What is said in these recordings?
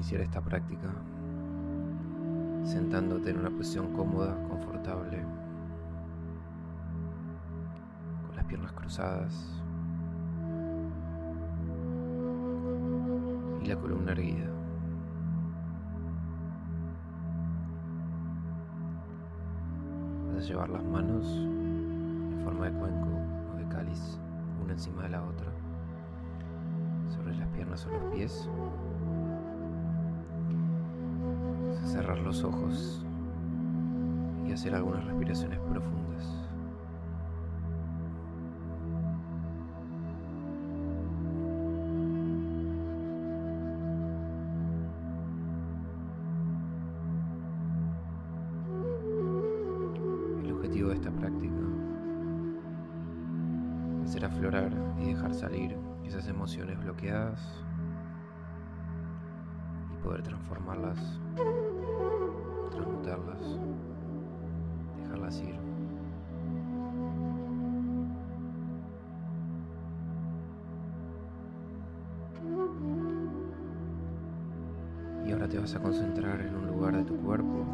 Iniciar esta práctica sentándote en una posición cómoda, confortable, con las piernas cruzadas y la columna erguida. Vas a llevar las manos en forma de cuenco o de cáliz, una encima de la otra, sobre las piernas o los pies cerrar los ojos y hacer algunas respiraciones profundas. Te vas a concentrar en un lugar de tu cuerpo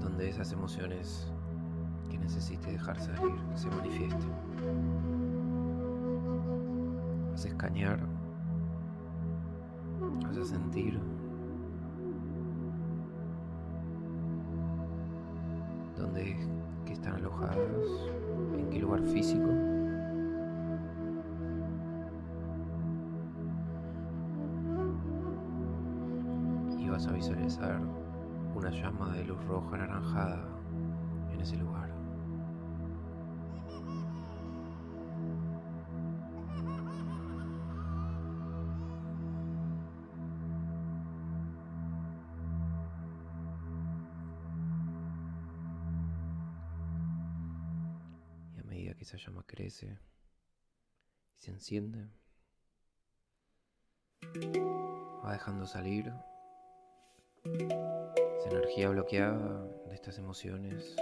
donde esas emociones que necesites dejar salir se manifiesten. Vas a escanear, vas a sentir dónde que están alojadas, en qué lugar físico. A una llama de luz roja anaranjada en ese lugar. que esa llama crece y se enciende, va dejando salir esa energía bloqueada de estas emociones.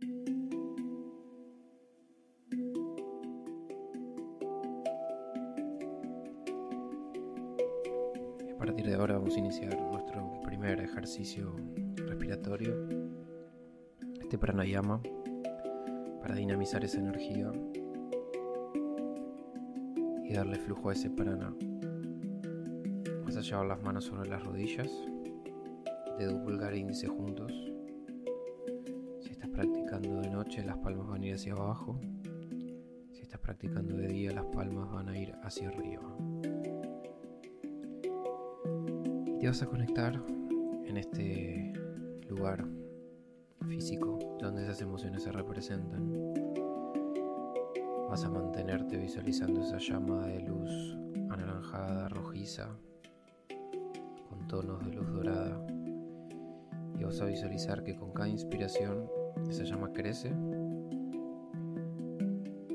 A partir de ahora vamos a iniciar nuestro primer ejercicio respiratorio, este pranayama, para dinamizar esa energía y darle flujo a ese prana. Vas a llevar las manos sobre las rodillas, dedos pulgar e índice juntos. Practicando de noche, las palmas van a ir hacia abajo. Si estás practicando de día, las palmas van a ir hacia arriba. te vas a conectar en este lugar físico donde esas emociones se representan. Vas a mantenerte visualizando esa llama de luz anaranjada, rojiza, con tonos de luz dorada. Y vas a visualizar que con cada inspiración esa llama crece,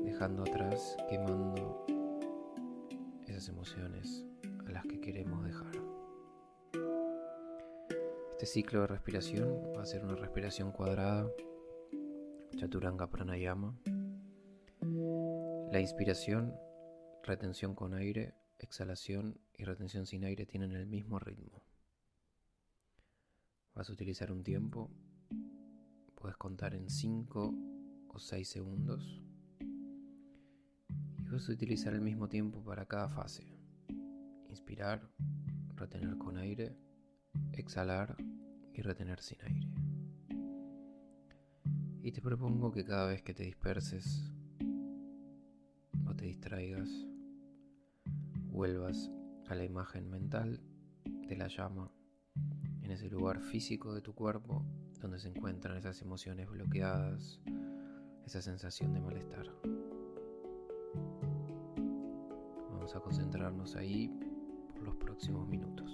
dejando atrás, quemando esas emociones a las que queremos dejar. Este ciclo de respiración va a ser una respiración cuadrada, Chaturanga Pranayama. La inspiración, retención con aire, exhalación y retención sin aire tienen el mismo ritmo. Vas a utilizar un tiempo, puedes contar en 5 o 6 segundos y vas a utilizar el mismo tiempo para cada fase. Inspirar, retener con aire, exhalar y retener sin aire. Y te propongo que cada vez que te disperses o te distraigas, vuelvas a la imagen mental de la llama en ese lugar físico de tu cuerpo donde se encuentran esas emociones bloqueadas, esa sensación de malestar. Vamos a concentrarnos ahí por los próximos minutos.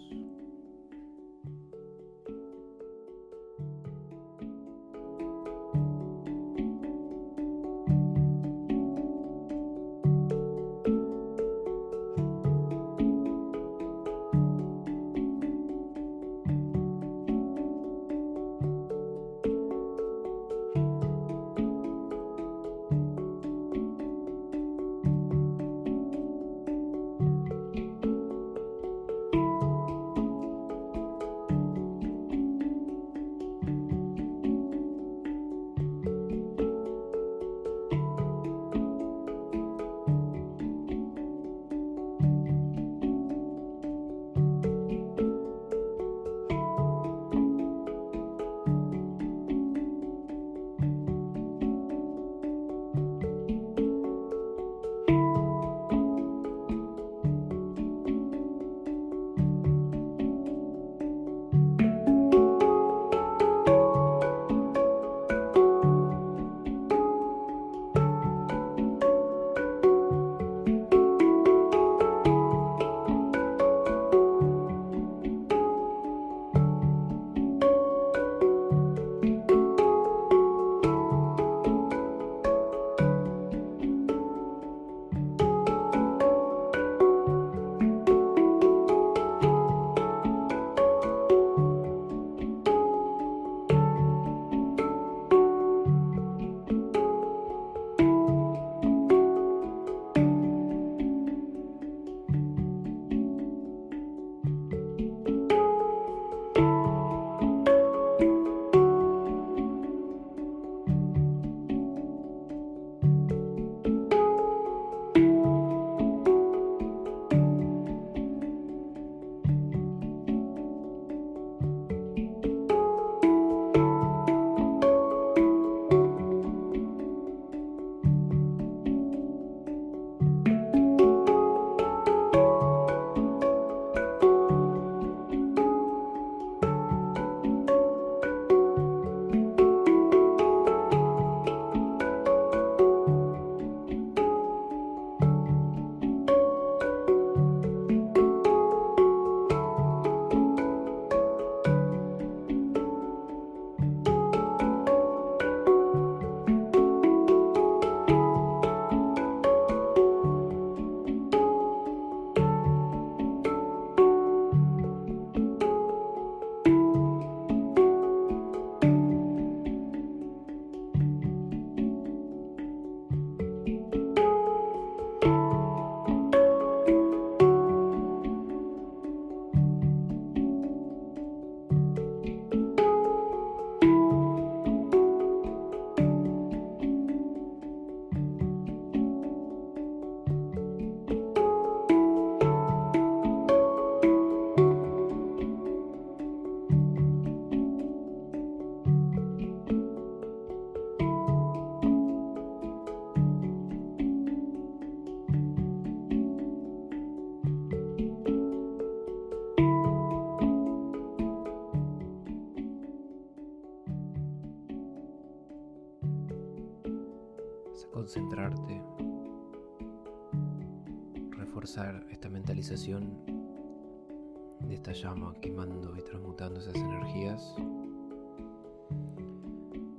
De esta llama quemando y transmutando esas energías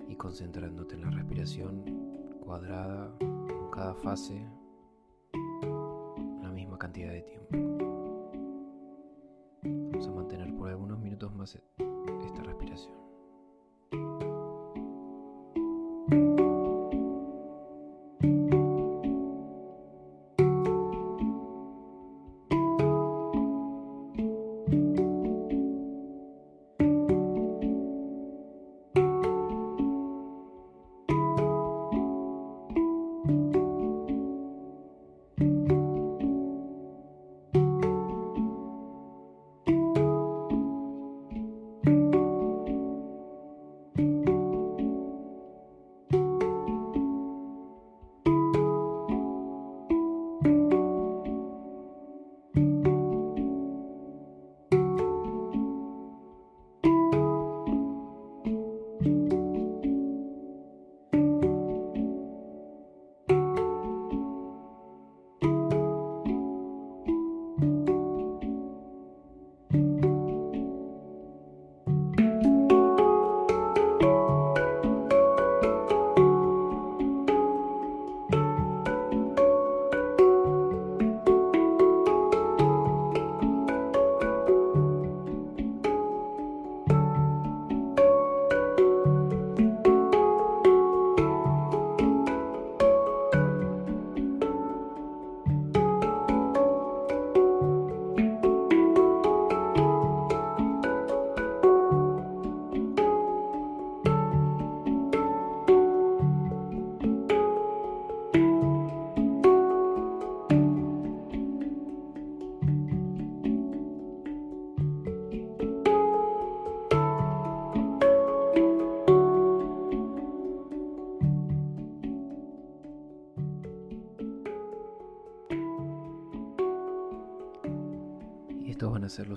y concentrándote en la respiración cuadrada con cada fase la misma cantidad de tiempo. Vamos a mantener por algunos minutos más esta respiración.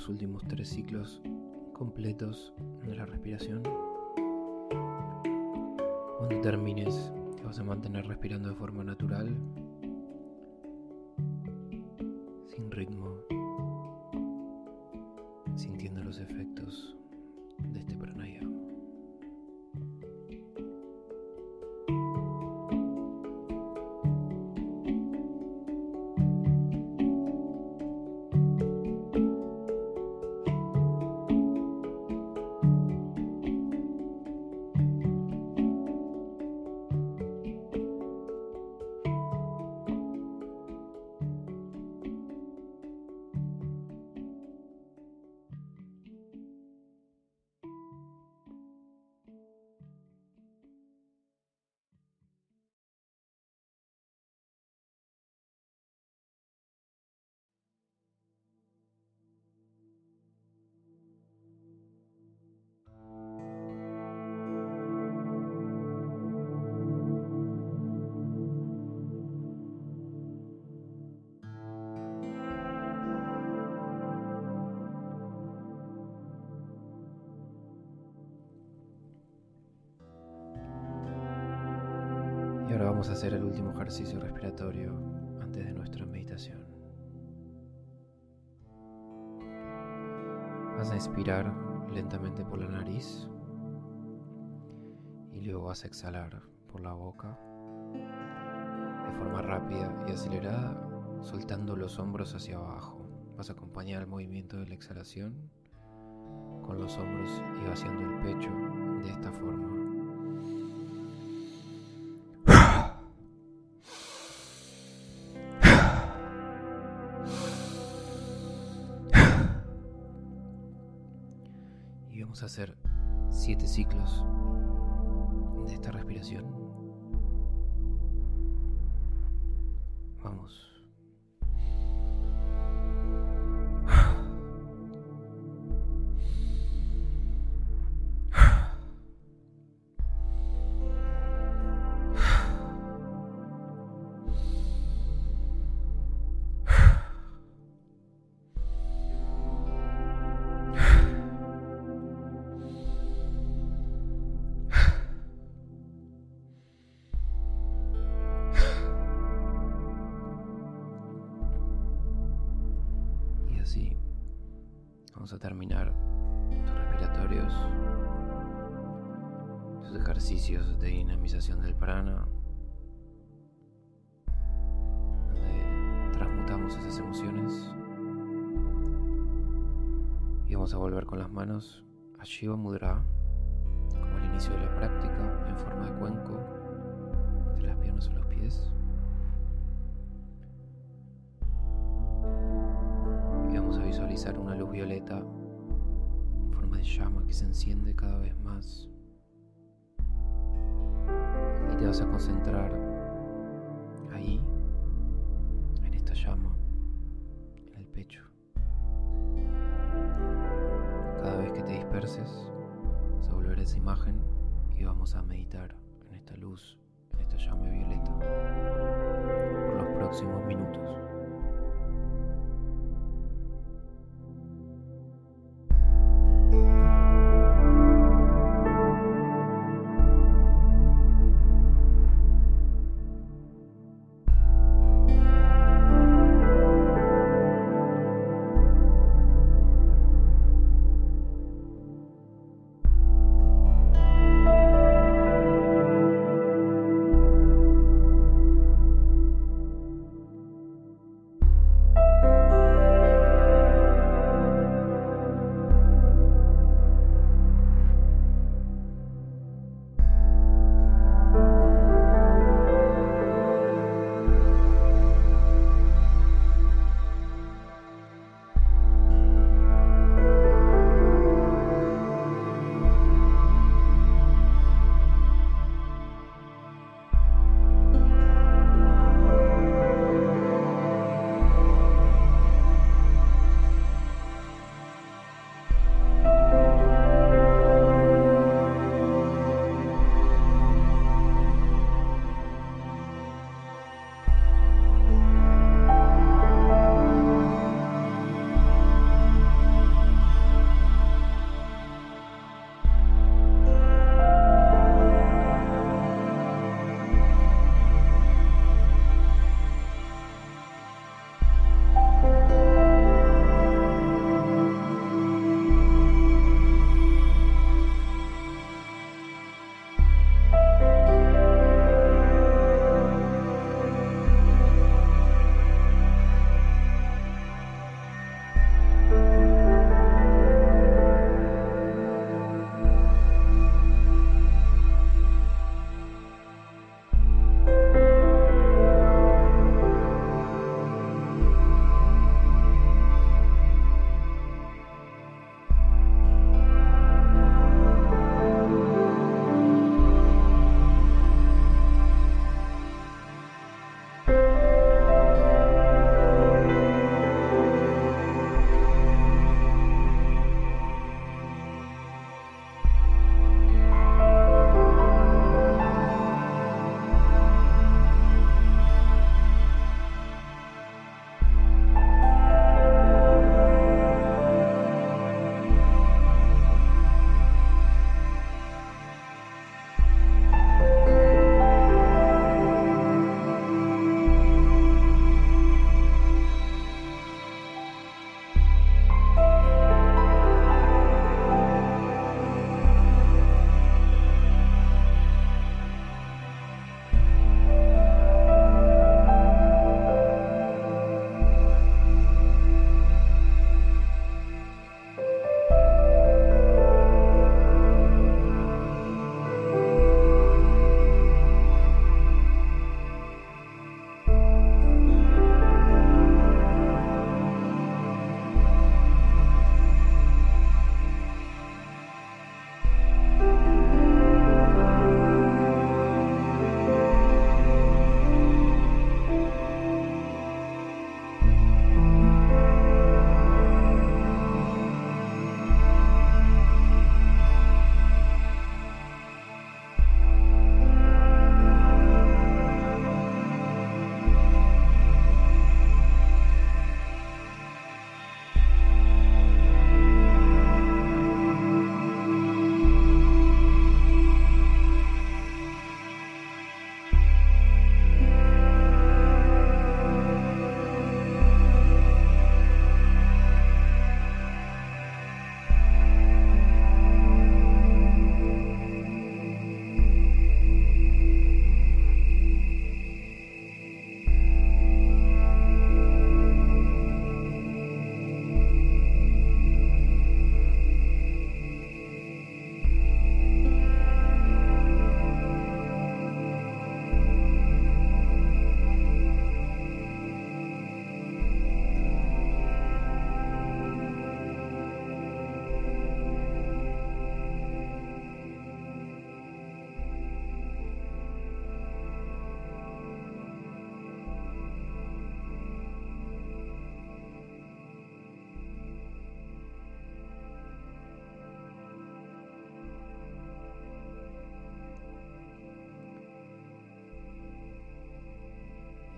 Los últimos tres ciclos completos de la respiración. Cuando termines, te vas a mantener respirando de forma natural, sin ritmo, vamos a hacer el último ejercicio respiratorio antes de nuestra meditación. Vas a inspirar lentamente por la nariz y luego vas a exhalar por la boca de forma rápida y acelerada, soltando los hombros hacia abajo. Vas a acompañar el movimiento de la exhalación con los hombros y vaciando el pecho de esta forma. Vamos a hacer siete ciclos de esta respiración. Vamos a terminar tus respiratorios, tus ejercicios de dinamización del prana, donde transmutamos esas emociones. Y vamos a volver con las manos a Shiva Mudra, como al inicio de la práctica, en forma de cuenco, violeta en forma de llama que se enciende cada vez más. Y te vas a concentrar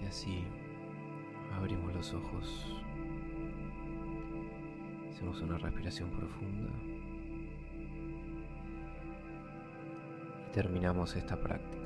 Y así abrimos los ojos. Hacemos una respiración profunda. Y terminamos esta práctica.